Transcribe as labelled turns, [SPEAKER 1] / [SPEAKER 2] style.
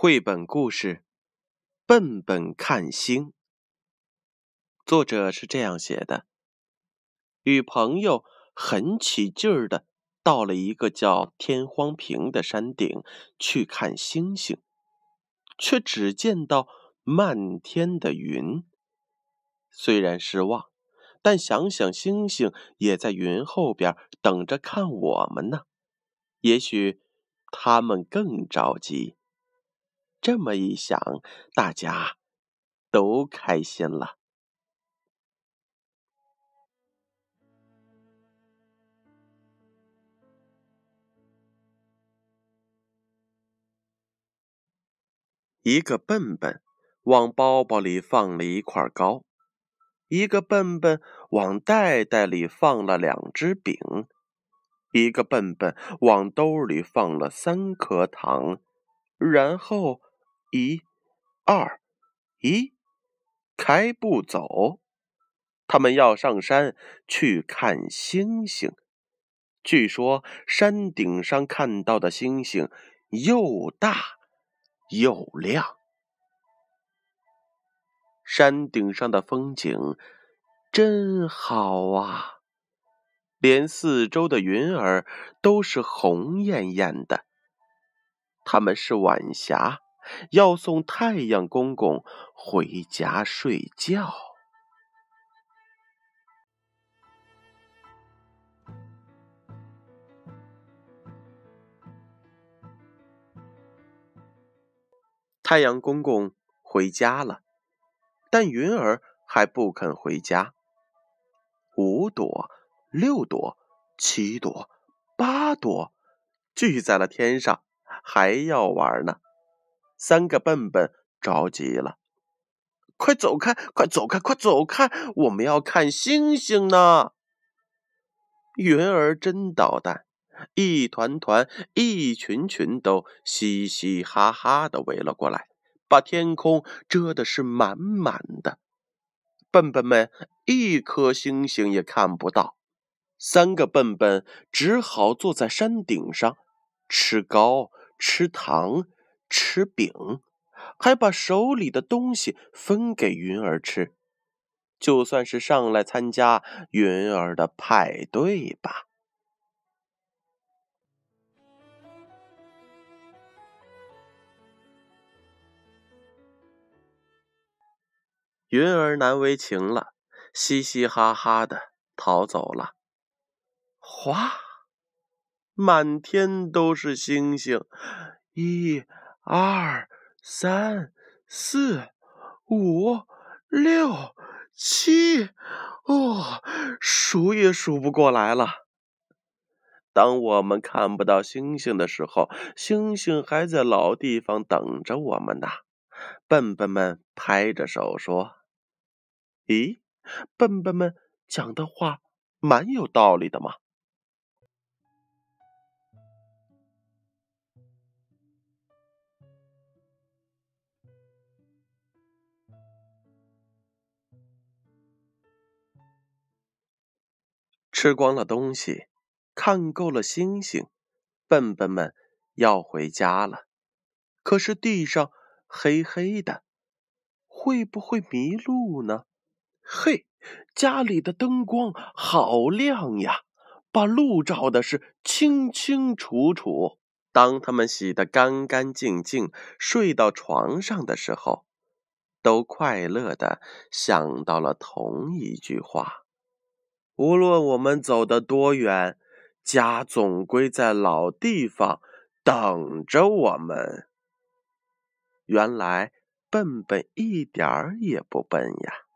[SPEAKER 1] 绘本故事《笨笨看星》，作者是这样写的：与朋友很起劲儿的到了一个叫天荒坪的山顶去看星星，却只见到漫天的云。虽然失望，但想想星星也在云后边等着看我们呢，也许他们更着急。这么一想，大家都开心了。一个笨笨往包包里放了一块糕，一个笨笨往袋袋里放了两只饼，一个笨笨往兜里放了三颗糖，然后。一、二、一，开步走。他们要上山去看星星。据说山顶上看到的星星又大又亮。山顶上的风景真好啊，连四周的云儿都是红艳艳的。他们是晚霞。要送太阳公公回家睡觉。太阳公公回家了，但云儿还不肯回家。五朵、六朵、七朵、八朵，聚在了天上，还要玩呢。三个笨笨着急了，快走开！快走开！快走开！我们要看星星呢。云儿真捣蛋，一团团、一群群都嘻嘻哈哈的围了过来，把天空遮的是满满的。笨笨们一颗星星也看不到，三个笨笨只好坐在山顶上吃糕、吃糖。吃饼，还把手里的东西分给云儿吃，就算是上来参加云儿的派对吧。云儿难为情了，嘻嘻哈哈的逃走了。哗，满天都是星星，一。二三四五六七，哦，数也数不过来了。当我们看不到星星的时候，星星还在老地方等着我们呢。笨笨们拍着手说：“咦，笨笨们讲的话蛮有道理的嘛。”吃光了东西，看够了星星，笨笨们要回家了。可是地上黑黑的，会不会迷路呢？嘿，家里的灯光好亮呀，把路照的是清清楚楚。当他们洗得干干净净，睡到床上的时候，都快乐的想到了同一句话。无论我们走得多远，家总归在老地方等着我们。原来笨笨一点儿也不笨呀。